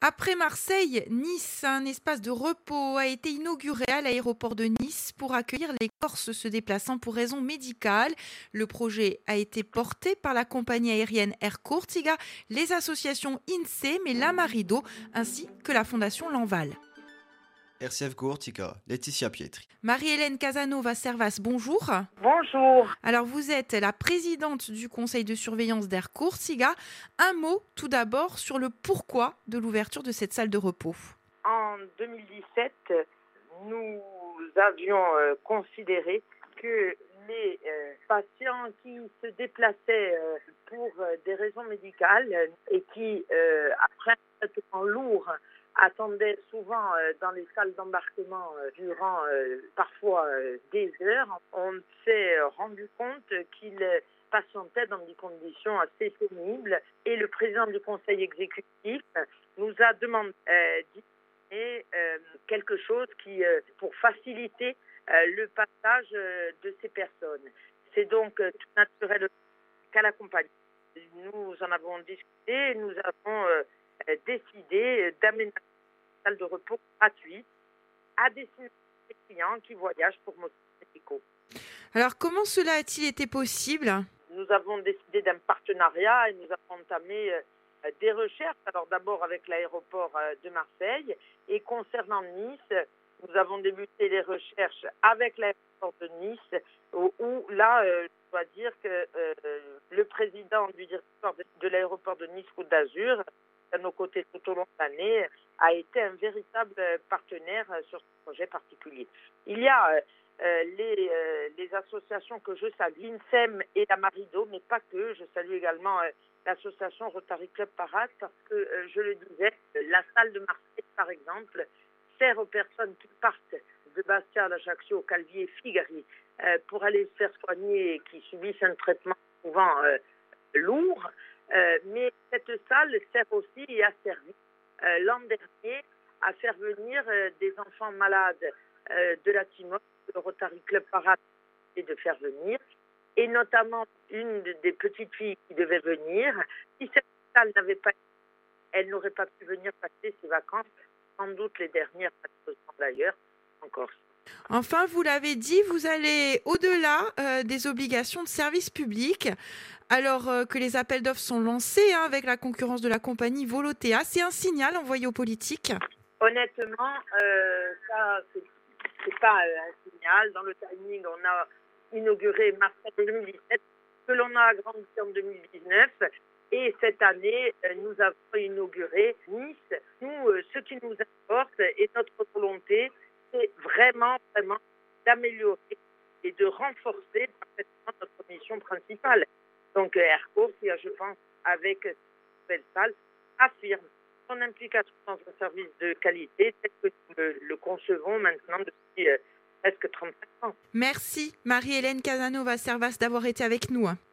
Après Marseille, Nice, un espace de repos a été inauguré à l'aéroport de Nice pour accueillir les Corses se déplaçant pour raisons médicales. Le projet a été porté par la compagnie aérienne Air Cortiga, les associations INSEE et Lamarido, ainsi que la fondation Lanval. RCF Courtica, Laetitia Pietri. Marie-Hélène Casanova Servas, bonjour. Bonjour. Alors vous êtes la présidente du conseil de surveillance d'Air Courtiga. Un mot tout d'abord sur le pourquoi de l'ouverture de cette salle de repos. En 2017, nous avions euh, considéré que les euh, patients qui se déplaçaient euh, pour des raisons médicales et qui, après un traitement lourd, attendaient souvent euh, dans les salles d'embarquement euh, durant euh, parfois des heures. On s'est rendu compte qu'ils patientaient dans des conditions assez pénibles et le président du conseil exécutif nous a demandé euh, quelque chose qui, pour faciliter le passage de ces personnes. C'est donc tout naturel qu'à la compagnie. Nous en avons discuté nous avons décidé d'aménager salle de repos gratuite à destination des clients qui voyagent pour motifs médicaux. Alors, comment cela a-t-il été possible? Nous avons décidé d'un partenariat et nous avons entamé euh, des recherches. Alors, d'abord avec l'aéroport euh, de Marseille et concernant Nice, nous avons débuté les recherches avec l'aéroport de Nice, où, là, euh, je dois dire que le président du directeur de, l'aéroport de Nice Côte d'Azur, à nos côtés tout au long de l'année, a été un véritable partenaire sur ce projet particulier. Il y a euh, les, euh, les, associations que je salue, l'INSEM et la Marido, mais pas que. Je salue également euh, l'association Rotary Club Parade parce que, je le disais, la salle de Marseille, par exemple, sert aux personnes qui partent de Bastia à Ajaccio, Calvier, Figari, pour aller se faire soigner et qui subissent un traitement souvent lourd. Mais cette salle sert aussi et a servi euh, l'an dernier à faire venir euh, des enfants malades euh, de la Timor, le Rotary Club Parade et de faire venir, et notamment une des petites filles qui devait venir. Si cette salle n'avait pas elle n'aurait pas pu venir passer ses vacances, sans doute les dernières d'ailleurs, en Corse. Enfin, vous l'avez dit, vous allez au-delà des obligations de service public alors euh, que les appels d'offres sont lancés hein, avec la concurrence de la compagnie Volotea. C'est un signal envoyé aux politiques? Honnêtement, euh, ça, c'est pas euh, un signal. Dans le timing, on a inauguré mars 2017, que l'on a agrandi en 2019. Et cette année, euh, nous avons inauguré Nice. Nous, ce qui nous et notre volonté, c'est vraiment, vraiment d'améliorer renforcer notre mission principale. Donc Airco, qui je pense, avec cette nouvelle salle, affirme son implication dans un service de qualité tel que nous le, concevons maintenant depuis euh, presque 35 ans. Merci Marie-Hélène Casanova Servas d'avoir été avec nous. Merci